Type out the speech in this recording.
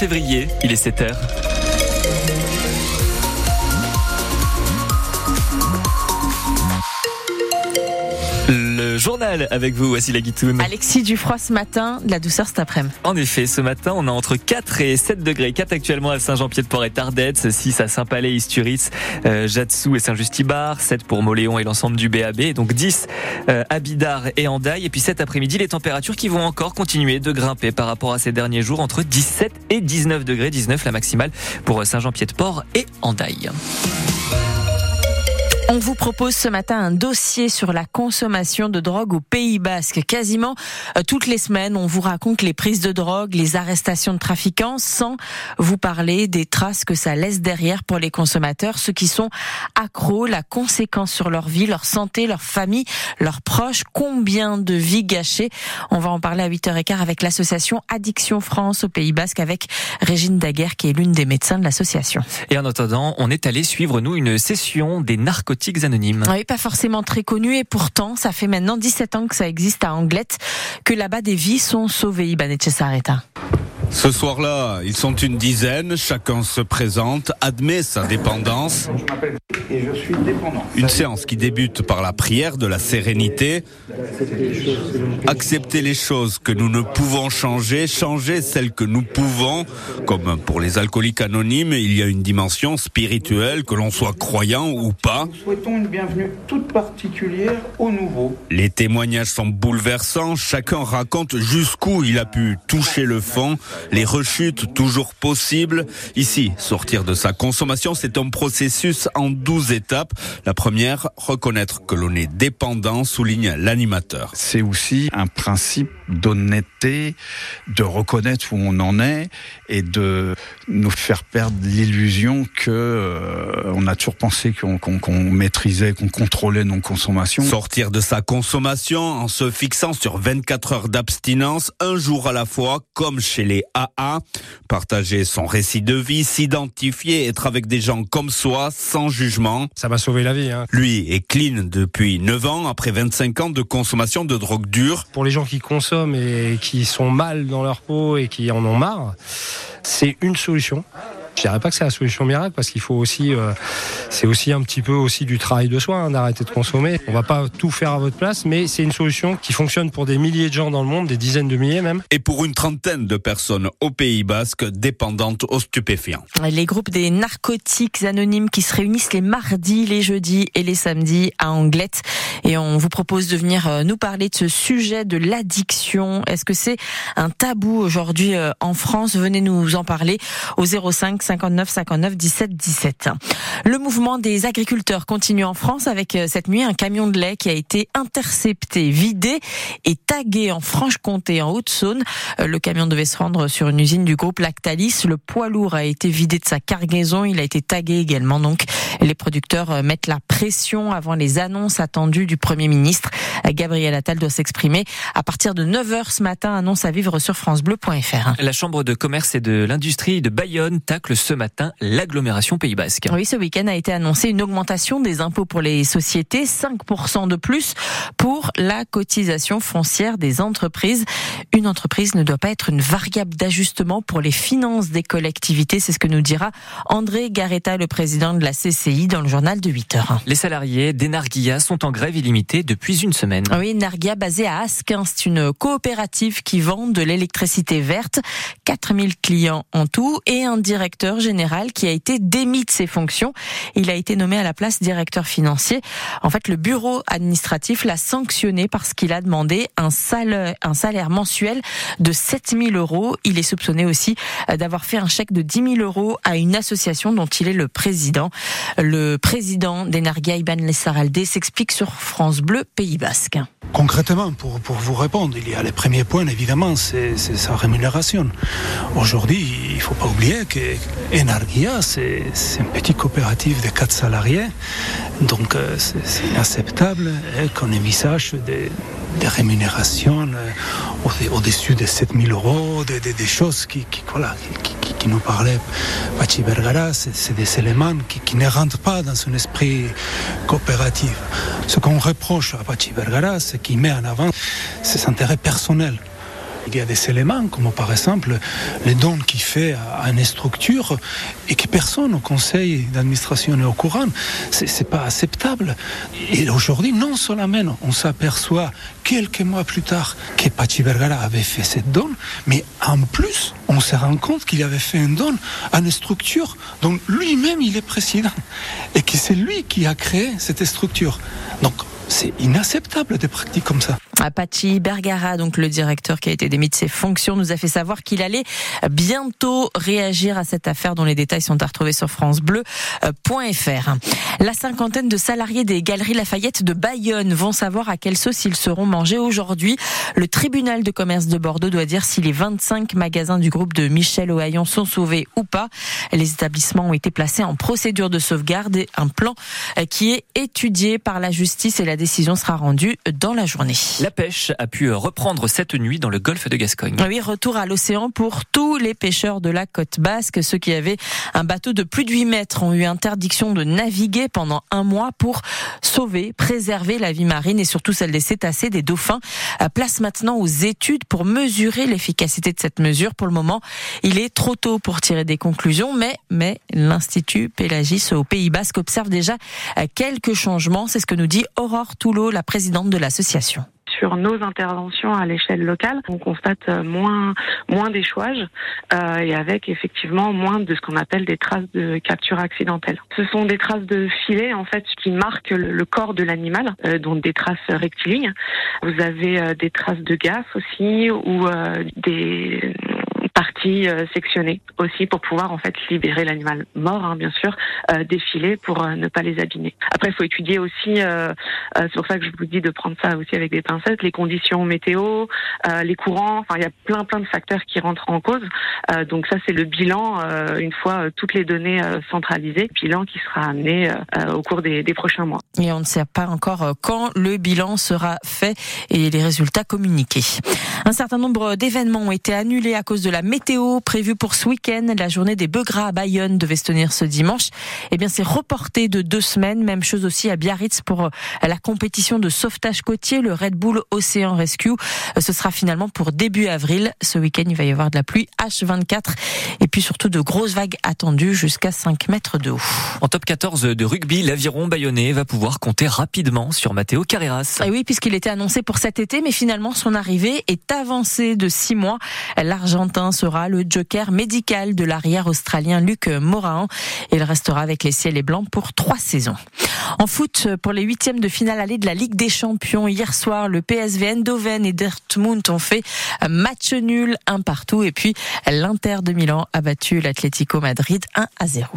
février, il est 7h. Journal avec vous, voici la guitoune. Alexis Dufroy ce matin, de la douceur cet après-midi. En effet, ce matin, on a entre 4 et 7 degrés. 4 actuellement à Saint-Jean-Pied-de-Port et Tardette, 6 à Saint-Palais, Isturitz, euh, Jatsu et Saint-Justibar, 7 pour Moléon et l'ensemble du BAB, donc 10 euh, à Bidart et Andaille. Et puis cet après-midi, les températures qui vont encore continuer de grimper par rapport à ces derniers jours, entre 17 et 19 degrés, 19 la maximale pour Saint-Jean-Pied-de-Port et Andaille. On vous propose ce matin un dossier sur la consommation de drogue au Pays Basque. Quasiment euh, toutes les semaines, on vous raconte les prises de drogue, les arrestations de trafiquants, sans vous parler des traces que ça laisse derrière pour les consommateurs, ceux qui sont accros, la conséquence sur leur vie, leur santé, leur famille, leurs proches, combien de vies gâchées? On va en parler à 8h15 avec l'association Addiction France au Pays Basque avec Régine Daguerre qui est l'une des médecins de l'association. Et en attendant, on est allé suivre nous une session des narcotiques Oui, pas forcément très connu et pourtant, ça fait maintenant 17 ans que ça existe à Anglette, que là-bas des vies sont sauvées, Iban Sareta. Ce soir-là, ils sont une dizaine, chacun se présente, admet sa dépendance. Je m'appelle et je suis dépendant. Une séance qui débute par la prière de la sérénité. Accepter les choses que nous ne pouvons changer, changer celles que nous pouvons. Comme pour les alcooliques anonymes, il y a une dimension spirituelle, que l'on soit croyant ou pas. Nous souhaitons une bienvenue toute particulière aux nouveaux. Les témoignages sont bouleversants, chacun raconte jusqu'où il a pu toucher le fond les rechutes toujours possibles. Ici, sortir de sa consommation, c'est un processus en 12 étapes. La première, reconnaître que l'on est dépendant, souligne l'animateur. C'est aussi un principe d'honnêteté, de reconnaître où on en est et de nous faire perdre l'illusion que euh, on a toujours pensé qu'on maîtrisait, qu'on contrôlait nos consommations. Sortir de sa consommation en se fixant sur 24 heures d'abstinence, un jour à la fois, comme chez les AA. Partager son récit de vie, s'identifier, être avec des gens comme soi, sans jugement. Ça m'a sauvé la vie. Hein. Lui est clean depuis 9 ans, après 25 ans de consommation de drogue dure. Pour les gens qui consomment et qui sont mal dans leur peau et qui en ont marre, c'est une solution. Je dirais pas que c'est la solution miracle parce qu'il faut aussi, euh, c'est aussi un petit peu aussi du travail de soi hein, d'arrêter de consommer. On va pas tout faire à votre place, mais c'est une solution qui fonctionne pour des milliers de gens dans le monde, des dizaines de milliers même. Et pour une trentaine de personnes au Pays Basque dépendantes aux stupéfiants. Les groupes des narcotiques anonymes qui se réunissent les mardis, les jeudis et les samedis à Anglette. Et on vous propose de venir euh, nous parler de ce sujet de l'addiction. Est-ce que c'est un tabou aujourd'hui euh, en France? Venez nous en parler au 05 59 59 17 17. Le mouvement des agriculteurs continue en France avec euh, cette nuit un camion de lait qui a été intercepté, vidé et tagué en Franche-Comté, en Haute-Saône. Euh, le camion devait se rendre sur une usine du groupe Lactalis. Le poids lourd a été vidé de sa cargaison. Il a été tagué également. Donc, les producteurs euh, mettent la pression avant les annonces attendues du Premier ministre. Gabriel Attal doit s'exprimer à partir de 9h ce matin. Annonce à vivre sur francebleu.fr. La Chambre de commerce et de l'industrie de Bayonne tacle ce matin l'agglomération Pays Basque. Oui, ce week-end a été annoncé une augmentation des impôts pour les sociétés, 5% de plus pour la cotisation foncière des entreprises. Une entreprise ne doit pas être une variable d'ajustement pour les finances des collectivités, c'est ce que nous dira André Garetta, le président de la CCI, dans le journal de 8 heures. Les salariés des sont en grève illimitée depuis une semaine. Oui, Nargia basée à Asquin, c'est une coopérative qui vend de l'électricité verte, 4000 clients en tout et un directeur général qui a été démis de ses fonctions. Il a été nommé à la place directeur financier. En fait, le bureau administratif l'a sanctionné parce qu'il a demandé un salaire, mensuel de 7000 euros. Il est soupçonné aussi d'avoir fait un chèque de 10 000 euros à une association dont il est le président. Le président d'Enargia, Iban Lessaraldé, s'explique sur France Bleu Pays Concrètement, pour, vous répondre, il y a les premiers points, évidemment, c'est sa rémunération. Aujourd'hui, il ne faut pas oublier que Enargia, c'est une petite coopérative de quatre salariés. Donc, euh, c'est inacceptable hein, qu'on envisage des, des rémunérations euh, au-dessus de 7000 euros, des, choses qui, voilà, qui, nous parlaient. Pachi Vergara, c'est des éléments qui, ne rentrent pas dans son esprit coopératif. Ce qu'on reproche à Pachi Vergara, c'est qu'il met en avant ses intérêts personnels. Il y a des éléments, comme par exemple les dons qu'il fait à une structure et que personne au conseil d'administration est au courant. C'est pas acceptable. Et aujourd'hui, non seulement on s'aperçoit quelques mois plus tard que Pachi Vergara avait fait cette donne, mais en plus, on se rend compte qu'il avait fait un don à une structure dont lui-même il est président et que c'est lui qui a créé cette structure. Donc, c'est inacceptable des pratiques comme ça. Apache Bergara, donc le directeur qui a été démis de ses fonctions, nous a fait savoir qu'il allait bientôt réagir à cette affaire dont les détails sont à retrouver sur francebleu.fr. La cinquantaine de salariés des Galeries Lafayette de Bayonne vont savoir à quelle sauce ils seront mangés aujourd'hui. Le tribunal de commerce de Bordeaux doit dire si les 25 magasins du groupe de Michel Ohaillon sont sauvés ou pas. Les établissements ont été placés en procédure de sauvegarde et un plan qui est étudié par la justice et la décision sera rendue dans la journée. Pêche a pu reprendre cette nuit dans le golfe de Gascogne. Oui, retour à l'océan pour tous les pêcheurs de la côte basque. Ceux qui avaient un bateau de plus de 8 mètres ont eu interdiction de naviguer pendant un mois pour sauver, préserver la vie marine et surtout celle des cétacés, des dauphins. Place maintenant aux études pour mesurer l'efficacité de cette mesure. Pour le moment, il est trop tôt pour tirer des conclusions, mais, l'Institut Pélagis au Pays Basque observe déjà quelques changements. C'est ce que nous dit Aurore Toulot, la présidente de l'association sur nos interventions à l'échelle locale, on constate moins moins d'échouages euh, et avec effectivement moins de ce qu'on appelle des traces de capture accidentelle. Ce sont des traces de filets en fait qui marquent le, corps de l'animal, euh, donc des traces rectilignes. Vous avez euh, des traces de gaz aussi ou euh, des parties euh, sectionnées aussi pour pouvoir en fait libérer l'animal mort, hein, bien sûr, euh, défiler pour euh, ne pas les abîmer. Après, il faut étudier aussi, c'est pour ça que je vous dis de prendre ça aussi avec des pincettes, les conditions météo, les courants, enfin il y a plein plein de facteurs qui rentrent en cause. donc ça c'est le bilan une fois toutes les données centralisées, bilan qui sera amené au cours des, des prochains mois. Et on ne sait pas encore quand le bilan sera fait et les résultats communiqués. Un certain nombre d'événements ont été annulés à cause de la météo prévue pour ce week-end. La journée des bœufs gras à Bayonne devait se tenir ce dimanche. Eh bien, c'est reporté de deux semaines. Même chose aussi à Biarritz pour euh, la compétition de sauvetage côtier, le Red Bull Ocean Rescue. Euh, ce sera finalement pour début avril. Ce week-end, il va y avoir de la pluie H24 et puis surtout de grosses vagues attendues jusqu'à 5 mètres de haut. En top 14 de rugby, l'aviron bayonnais va pouvoir compter rapidement sur Matteo Carreras. Et eh oui, puisqu'il était annoncé pour cet été, mais finalement son arrivée est avancée de six mois. L'Argentin sera le joker médical de l'arrière australien Luc Morin. Il restera avec les ciels et blancs pour trois saisons. En foot, pour les huitièmes de finale allée de la Ligue des Champions, hier soir, le PSV Eindhoven et Dortmund ont fait match nul, un partout. Et puis, l'Inter de Milan a battu l'Atlético Madrid 1 à 0.